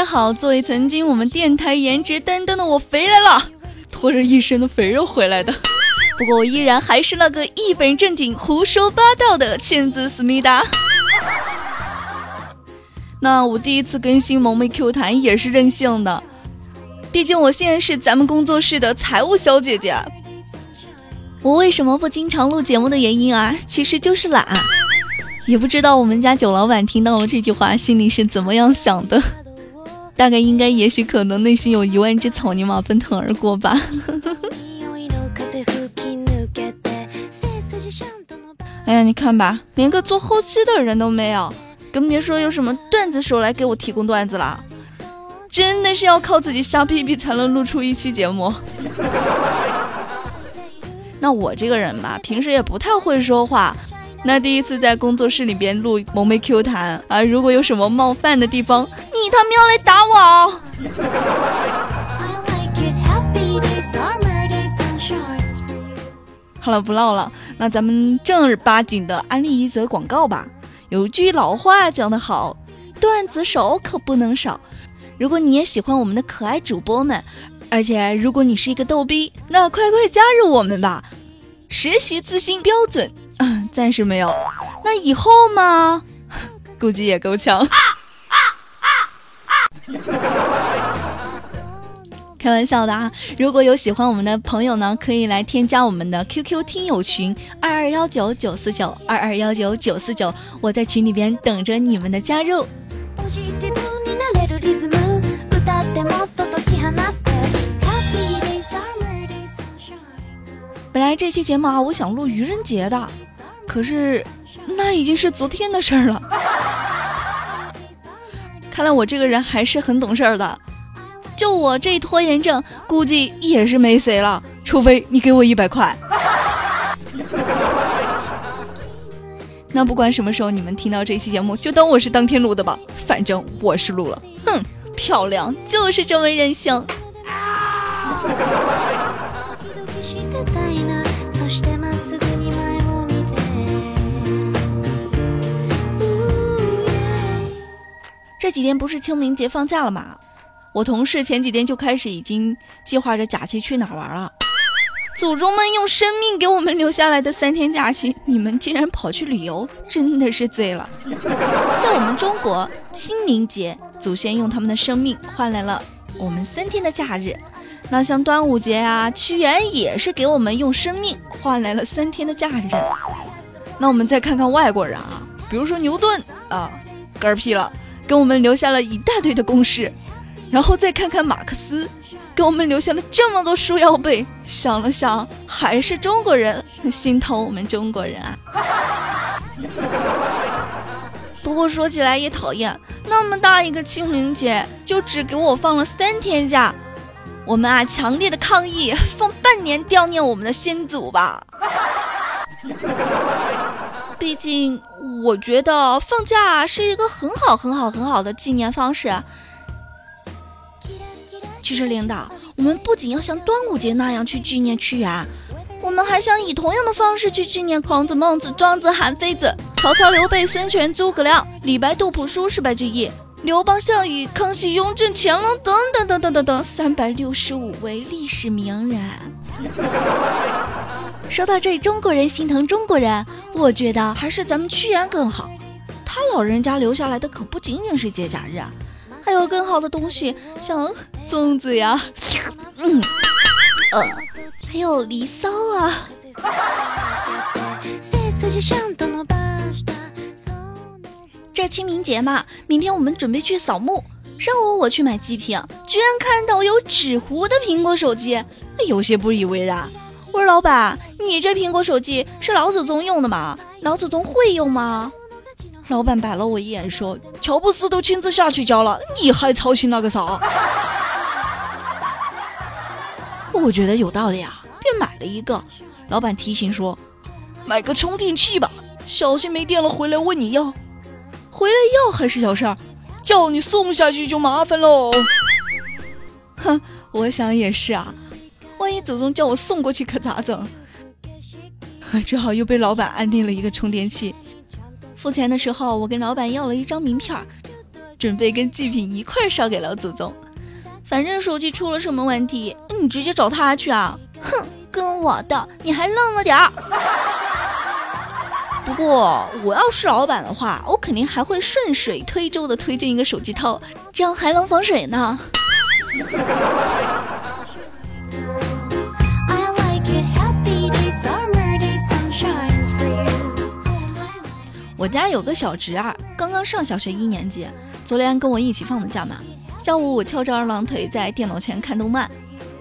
大家好，作为曾经我们电台颜值担当的我肥来了，拖着一身的肥肉回来的。不过我依然还是那个一本正经胡说八道的欠子思密达。那我第一次更新萌妹 Q 弹也是任性的，毕竟我现在是咱们工作室的财务小姐姐。我为什么不经常录节目的原因啊，其实就是懒。也不知道我们家九老板听到了这句话，心里是怎么样想的？大概应该，也许可能内心有一万只草泥马奔腾而过吧。哎呀，你看吧，连个做后期的人都没有，更别说有什么段子手来给我提供段子了。真的是要靠自己瞎逼逼才能录出一期节目。那我这个人吧，平时也不太会说话。那第一次在工作室里边录萌妹 Q 弹啊，如果有什么冒犯的地方，你他喵来打我哦！好了，不唠了，那咱们正儿八经的安利一则广告吧。有句老话讲得好，段子手可不能少。如果你也喜欢我们的可爱主播们，而且如果你是一个逗逼，那快快加入我们吧！实习自信标准。暂时没有，那以后嘛，估计也够呛。开玩笑的啊！如果有喜欢我们的朋友呢，可以来添加我们的 QQ 听友群二二幺九九四九二二幺九九四九，我在群里边等着你们的加入。本来这期节目啊，我想录愚人节的。可是，那已经是昨天的事儿了。看来我这个人还是很懂事儿的。就我这拖延症，估计也是没谁了。除非你给我一百块。那不管什么时候你们听到这期节目，就当我是当天录的吧。反正我是录了。哼，漂亮，就是这么任性。这几天不是清明节放假了吗？我同事前几天就开始已经计划着假期去哪玩了。祖宗们用生命给我们留下来的三天假期，你们竟然跑去旅游，真的是醉了。在我们中国，清明节祖先用他们的生命换来了我们三天的假日。那像端午节啊，屈原也是给我们用生命换来了三天的假日。那我们再看看外国人啊，比如说牛顿啊，嗝屁了。给我们留下了一大堆的公式，然后再看看马克思，给我们留下了这么多书要背。想了想，还是中国人，很心疼我们中国人啊。不过说起来也讨厌，那么大一个清明节，就只给我放了三天假。我们啊，强烈的抗议，放半年悼念我们的先祖吧。毕竟，我觉得放假是一个很好、很好、很好的纪念方式。其实，领导，我们不仅要像端午节那样去纪念屈原，我们还想以同样的方式去纪念孔子、孟子、庄子、韩非子、曹操、刘备、孙权、诸葛亮、李白、杜甫、苏轼、白居易、刘邦、项羽、康熙、雍正、乾隆等等等等等等三百六十五位历史名人。说到这，中国人心疼中国人，我觉得还是咱们屈原更好。他老人家留下来的可不仅仅是节假日啊，还有更好的东西，像粽子呀，嗯，呃，还有离骚啊。这清明节嘛，明天我们准备去扫墓。上午我去买祭品，居然看到有纸糊的苹果手机，有些不以为然。我说老板，你这苹果手机是老祖宗用的吗？老祖宗会用吗？老板白了我一眼说：“乔布斯都亲自下去教了，你还操心那个啥？”我觉得有道理啊，便买了一个。老板提醒说：“买个充电器吧，小心没电了回来问你要。回来要还是小事儿，叫你送下去就麻烦喽。”哼，我想也是啊。一祖宗叫我送过去可咋整？只好又被老板安定了一个充电器。付钱的时候，我跟老板要了一张名片准备跟祭品一块烧给老祖宗。反正手机出了什么问题，你直接找他去啊！哼，跟我的你还愣了点儿。不过我要是老板的话，我肯定还会顺水推舟的推荐一个手机套，这样还能防水呢。我家有个小侄儿，刚刚上小学一年级，昨天跟我一起放的假嘛。下午我翘着二郎腿在电脑前看动漫，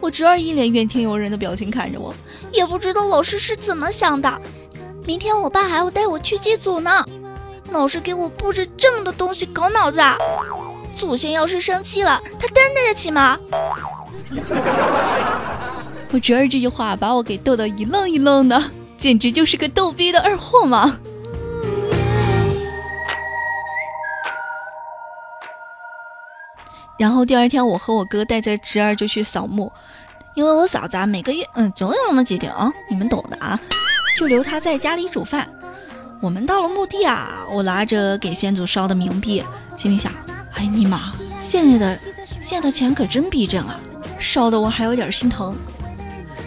我侄儿一脸怨天尤人的表情看着我，也不知道老师是怎么想的。明天我爸还要带我去祭祖呢，老师给我布置这么多东西，搞脑子啊！祖先要是生气了，他担待得起吗？我侄儿这句话把我给逗得一愣一愣的，简直就是个逗逼的二货嘛！然后第二天，我和我哥带着侄儿就去扫墓，因为我嫂子啊每个月嗯总有那么几天啊，你们懂的啊，就留她在家里煮饭。我们到了墓地啊，我拿着给先祖烧的冥币，心里想：哎尼玛，现在的现在的钱可真逼真啊，烧的我还有点心疼。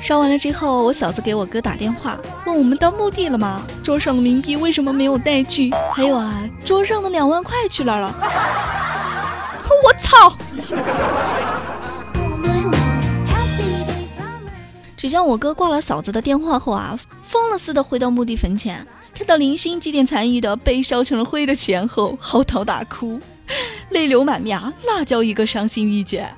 烧完了之后，我嫂子给我哥打电话，问我们到墓地了吗？桌上的冥币为什么没有带去？还有啊，桌上的两万块去哪儿了？我操！只见我哥挂了嫂子的电话后啊，疯了似的回到墓地坟前，看到零星几点残余的被烧成了灰的钱后，嚎啕大哭，泪流满面，那叫一个伤心欲绝。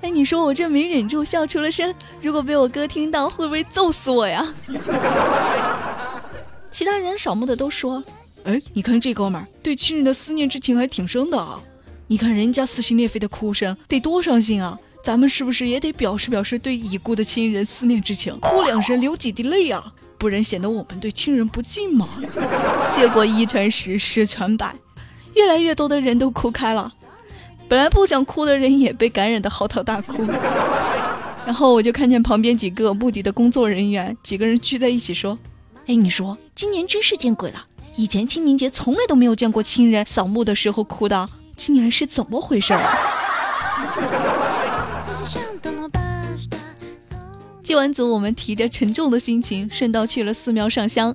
哎，你说我这没忍住笑出了声，如果被我哥听到，会不会揍死我呀？其他人扫墓的都说：“哎，你看这哥们儿对亲人的思念之情还挺深的啊。”你看人家撕心裂肺的哭声，得多伤心啊！咱们是不是也得表示表示对已故的亲人思念之情，哭两声，流几滴泪啊？不然显得我们对亲人不敬嘛。结果一传十，十传百，越来越多的人都哭开了。本来不想哭的人也被感染的嚎啕大哭。然后我就看见旁边几个墓地的工作人员，几个人聚在一起说：“哎，你说今年真是见鬼了！以前清明节从来都没有见过亲人扫墓的时候哭的。”今年是怎么回事儿？祭完祖，我们提着沉重的心情，顺道去了寺庙上香。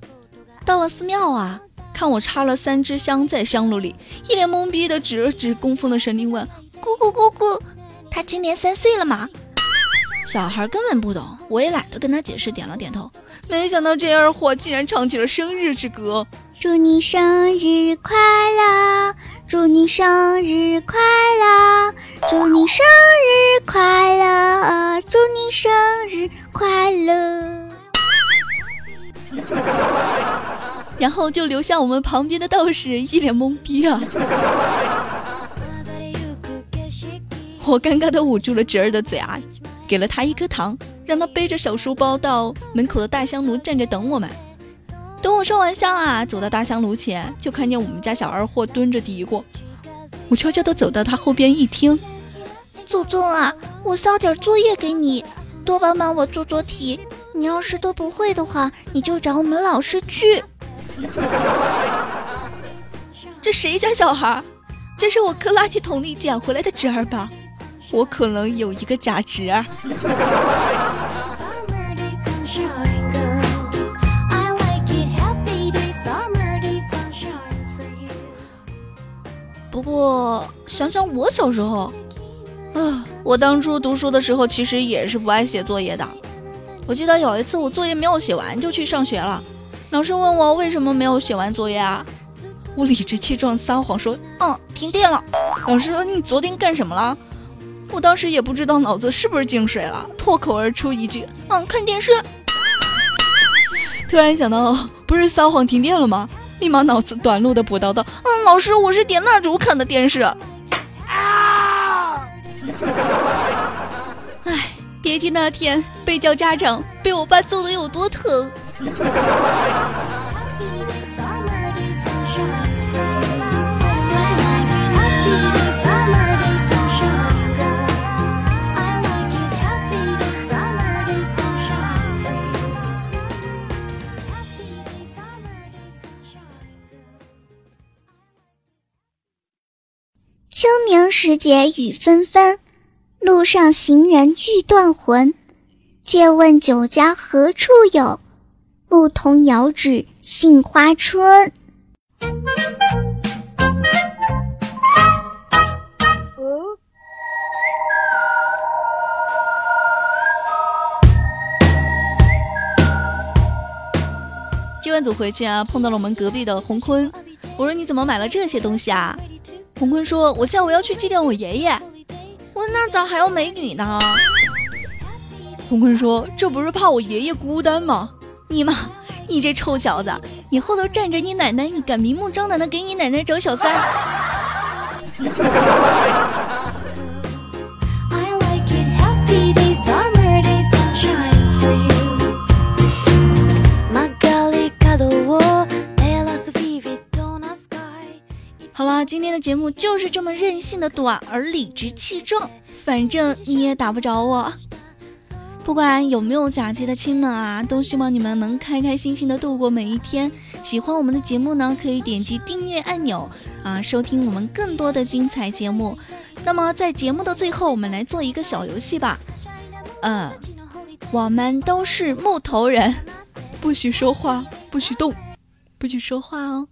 到了寺庙啊，看我插了三支香在香炉里，一脸懵逼的指了指供奉的神灵，问：“姑姑姑姑，他今年三岁了吗？”小孩根本不懂，我也懒得跟他解释，点了点头。没想到这二货竟然唱起了生日之歌：“祝你生日快乐！”祝你生日快乐！祝你生日快乐！祝你生日快乐！然后就留下我们旁边的道士一脸懵逼啊！我尴尬的捂住了侄儿的嘴啊，给了他一颗糖，让他背着小书包到门口的大香炉站着等我们。等我烧完香啊，走到大香炉前，就看见我们家小二货蹲着嘀咕。我悄悄地走到他后边一听，祖宗啊，我捎点作业给你，多帮帮我做做题。你要是都不会的话，你就找我们老师去。这谁家小孩？这是我搁垃圾桶里捡回来的侄儿吧？我可能有一个假侄儿。不过想想我小时候，啊，我当初读书的时候其实也是不爱写作业的。我记得有一次我作业没有写完就去上学了，老师问我为什么没有写完作业啊？我理直气壮撒谎说，嗯，停电了。老师说你昨天干什么了？我当时也不知道脑子是不是进水了，脱口而出一句，嗯，看电视。突然想到，不是撒谎停电了吗？立马脑子短路的补刀道：“嗯，老师，我是点蜡烛看的电视。”啊！哎，别提那天被叫家长，被我爸揍的有多疼。清明时节雨纷纷，路上行人欲断魂。借问酒家何处有？牧童遥指杏花村。今晚组回去啊，碰到了我们隔壁的洪坤。我说你怎么买了这些东西啊？洪坤说：“我下午要去祭奠我爷爷。”我：“那咋还要美女呢？”洪坤说：“这不是怕我爷爷孤单吗？”你妈，你这臭小子，你后头站着你奶奶，你敢明目张胆的给你奶奶找小三？好了，今天的节目就是这么任性的短而理直气壮，反正你也打不着我。不管有没有假期的亲们啊，都希望你们能开开心心的度过每一天。喜欢我们的节目呢，可以点击订阅按钮啊，收听我们更多的精彩节目。那么在节目的最后，我们来做一个小游戏吧。嗯，我们都是木头人，不许说话，不许动，不许说话哦。